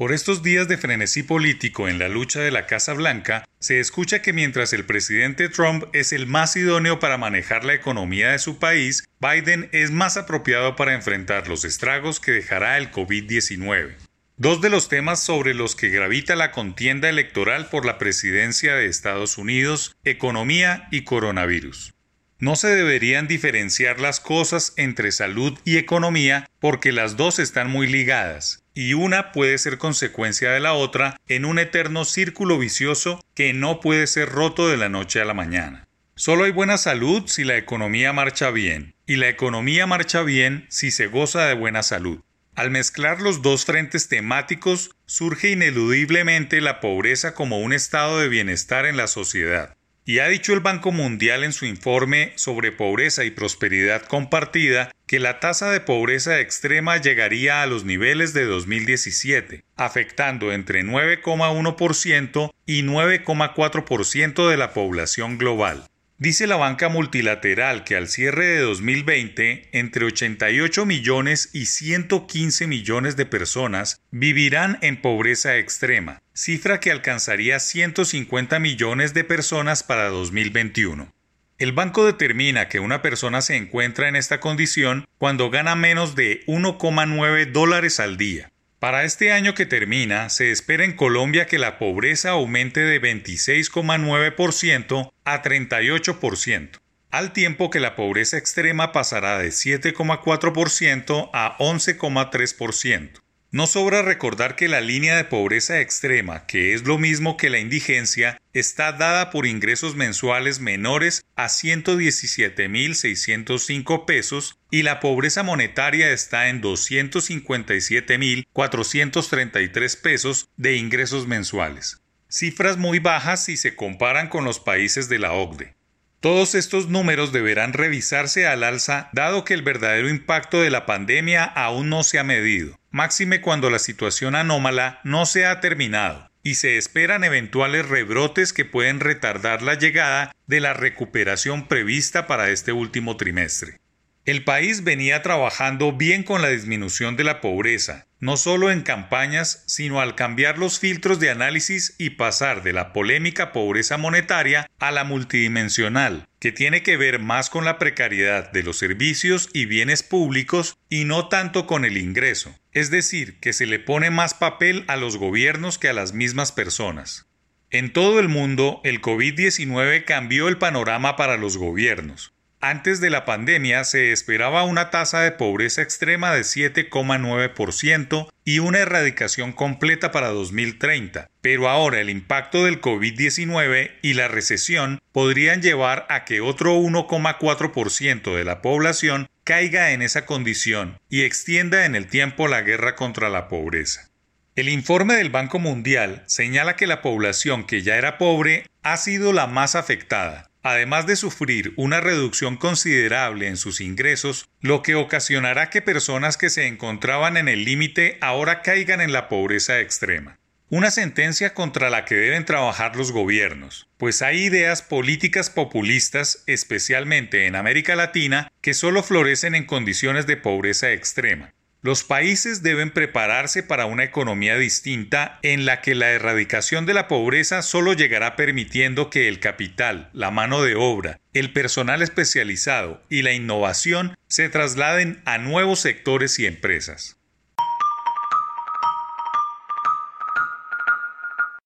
Por estos días de frenesí político en la lucha de la Casa Blanca, se escucha que mientras el presidente Trump es el más idóneo para manejar la economía de su país, Biden es más apropiado para enfrentar los estragos que dejará el COVID-19. Dos de los temas sobre los que gravita la contienda electoral por la presidencia de Estados Unidos, economía y coronavirus. No se deberían diferenciar las cosas entre salud y economía porque las dos están muy ligadas y una puede ser consecuencia de la otra en un eterno círculo vicioso que no puede ser roto de la noche a la mañana. Solo hay buena salud si la economía marcha bien, y la economía marcha bien si se goza de buena salud. Al mezclar los dos frentes temáticos, surge ineludiblemente la pobreza como un estado de bienestar en la sociedad. Y ha dicho el Banco Mundial en su informe sobre pobreza y prosperidad compartida que la tasa de pobreza extrema llegaría a los niveles de 2017, afectando entre 9,1% y 9,4% de la población global. Dice la banca multilateral que al cierre de 2020, entre 88 millones y 115 millones de personas vivirán en pobreza extrema, cifra que alcanzaría 150 millones de personas para 2021. El banco determina que una persona se encuentra en esta condición cuando gana menos de 1,9 dólares al día, para este año que termina, se espera en Colombia que la pobreza aumente de 26,9% a 38%, al tiempo que la pobreza extrema pasará de 7,4% a 11,3%. No sobra recordar que la línea de pobreza extrema, que es lo mismo que la indigencia, está dada por ingresos mensuales menores a 117.605 pesos y la pobreza monetaria está en 257.433 pesos de ingresos mensuales. Cifras muy bajas si se comparan con los países de la OCDE. Todos estos números deberán revisarse al alza dado que el verdadero impacto de la pandemia aún no se ha medido máxime cuando la situación anómala no se ha terminado y se esperan eventuales rebrotes que pueden retardar la llegada de la recuperación prevista para este último trimestre. El país venía trabajando bien con la disminución de la pobreza, no solo en campañas, sino al cambiar los filtros de análisis y pasar de la polémica pobreza monetaria a la multidimensional, que tiene que ver más con la precariedad de los servicios y bienes públicos y no tanto con el ingreso, es decir, que se le pone más papel a los gobiernos que a las mismas personas. En todo el mundo, el COVID-19 cambió el panorama para los gobiernos. Antes de la pandemia se esperaba una tasa de pobreza extrema de 7,9% y una erradicación completa para 2030, pero ahora el impacto del COVID-19 y la recesión podrían llevar a que otro 1,4% de la población caiga en esa condición y extienda en el tiempo la guerra contra la pobreza. El informe del Banco Mundial señala que la población que ya era pobre ha sido la más afectada, además de sufrir una reducción considerable en sus ingresos, lo que ocasionará que personas que se encontraban en el límite ahora caigan en la pobreza extrema. Una sentencia contra la que deben trabajar los gobiernos, pues hay ideas políticas populistas, especialmente en América Latina, que solo florecen en condiciones de pobreza extrema. Los países deben prepararse para una economía distinta en la que la erradicación de la pobreza solo llegará permitiendo que el capital, la mano de obra, el personal especializado y la innovación se trasladen a nuevos sectores y empresas.